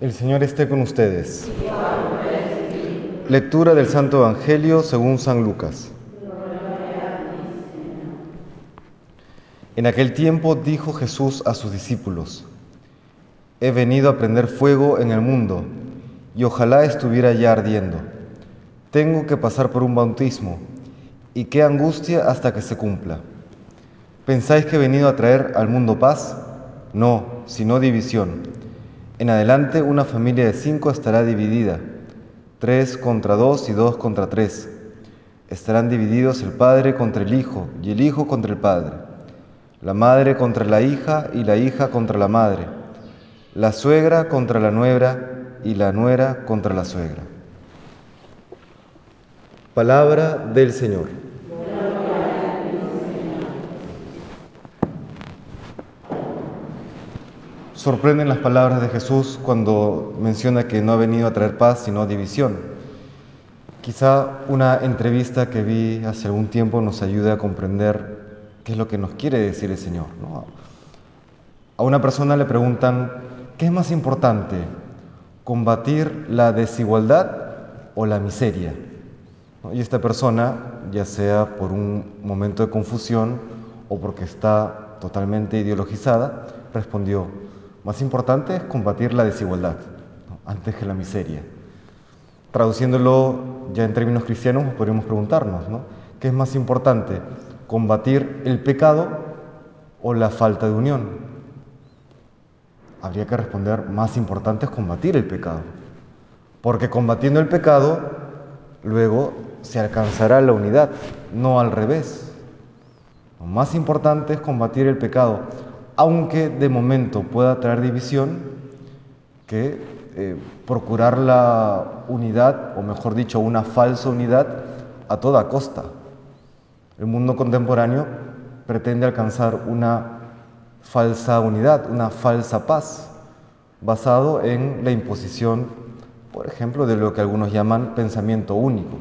El Señor esté con ustedes. Lectura del Santo Evangelio según San Lucas. En aquel tiempo dijo Jesús a sus discípulos, He venido a prender fuego en el mundo y ojalá estuviera ya ardiendo. Tengo que pasar por un bautismo y qué angustia hasta que se cumpla. ¿Pensáis que he venido a traer al mundo paz? No, sino división. En adelante una familia de cinco estará dividida, tres contra dos y dos contra tres. Estarán divididos el padre contra el hijo y el hijo contra el padre, la madre contra la hija y la hija contra la madre, la suegra contra la nuera y la nuera contra la suegra. Palabra del Señor. Sorprenden las palabras de Jesús cuando menciona que no ha venido a traer paz, sino división. Quizá una entrevista que vi hace algún tiempo nos ayude a comprender qué es lo que nos quiere decir el Señor. A una persona le preguntan, ¿qué es más importante? ¿Combatir la desigualdad o la miseria? Y esta persona, ya sea por un momento de confusión o porque está totalmente ideologizada, respondió, más importante es combatir la desigualdad antes que la miseria. Traduciéndolo ya en términos cristianos, podríamos preguntarnos, ¿no? ¿qué es más importante? ¿Combatir el pecado o la falta de unión? Habría que responder, más importante es combatir el pecado. Porque combatiendo el pecado, luego se alcanzará la unidad, no al revés. Lo más importante es combatir el pecado aunque de momento pueda traer división, que eh, procurar la unidad, o mejor dicho, una falsa unidad a toda costa. El mundo contemporáneo pretende alcanzar una falsa unidad, una falsa paz, basado en la imposición, por ejemplo, de lo que algunos llaman pensamiento único.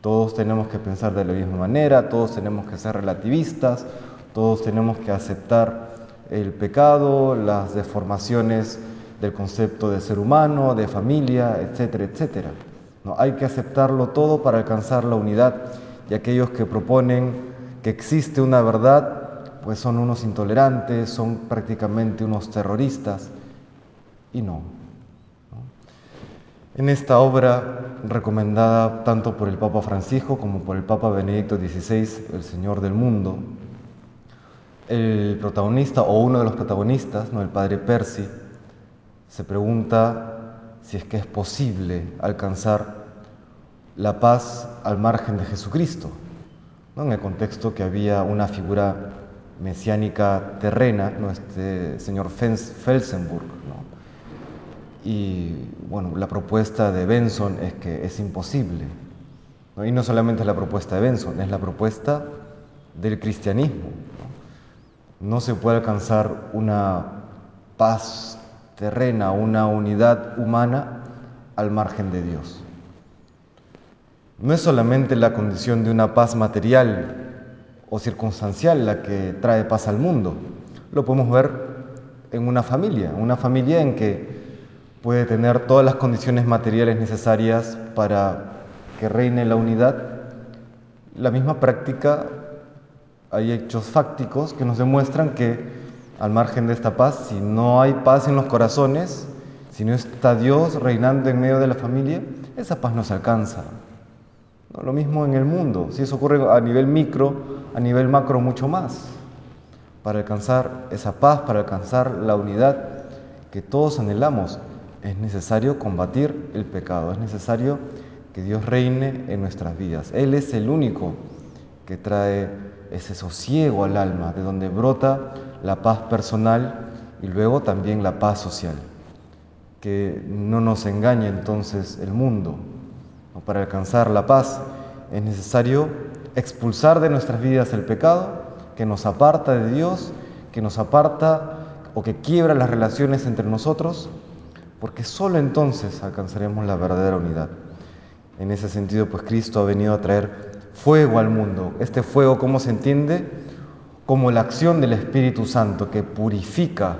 Todos tenemos que pensar de la misma manera, todos tenemos que ser relativistas, todos tenemos que aceptar el pecado, las deformaciones del concepto de ser humano, de familia, etcétera, etcétera. ¿No? Hay que aceptarlo todo para alcanzar la unidad y aquellos que proponen que existe una verdad, pues son unos intolerantes, son prácticamente unos terroristas y no. En esta obra, recomendada tanto por el Papa Francisco como por el Papa Benedicto XVI, el Señor del Mundo, el protagonista o uno de los protagonistas, ¿no? el padre Percy, se pregunta si es que es posible alcanzar la paz al margen de Jesucristo, ¿no? en el contexto que había una figura mesiánica terrena, ¿no? este señor Felsenburg. Y bueno, la propuesta de Benson es que es imposible. Y no solamente es la propuesta de Benson, es la propuesta del cristianismo. No se puede alcanzar una paz terrena, una unidad humana al margen de Dios. No es solamente la condición de una paz material o circunstancial la que trae paz al mundo. Lo podemos ver en una familia, una familia en que puede tener todas las condiciones materiales necesarias para que reine la unidad. La misma práctica hay hechos fácticos que nos demuestran que al margen de esta paz, si no hay paz en los corazones, si no está Dios reinando en medio de la familia, esa paz no se alcanza. Lo mismo en el mundo, si eso ocurre a nivel micro, a nivel macro mucho más. Para alcanzar esa paz, para alcanzar la unidad que todos anhelamos, es necesario combatir el pecado, es necesario que Dios reine en nuestras vidas. Él es el único que trae ese sosiego al alma, de donde brota la paz personal y luego también la paz social. Que no nos engañe entonces el mundo. Para alcanzar la paz es necesario expulsar de nuestras vidas el pecado que nos aparta de Dios, que nos aparta o que quiebra las relaciones entre nosotros, porque solo entonces alcanzaremos la verdadera unidad. En ese sentido, pues Cristo ha venido a traer fuego al mundo. Este fuego, ¿cómo se entiende? Como la acción del Espíritu Santo que purifica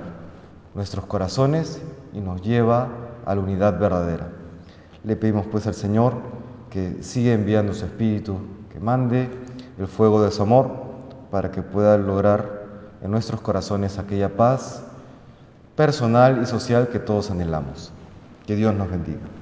nuestros corazones y nos lleva a la unidad verdadera. Le pedimos pues al Señor que siga enviando su Espíritu, que mande el fuego de su amor para que pueda lograr en nuestros corazones aquella paz personal y social que todos anhelamos. Que Dios nos bendiga.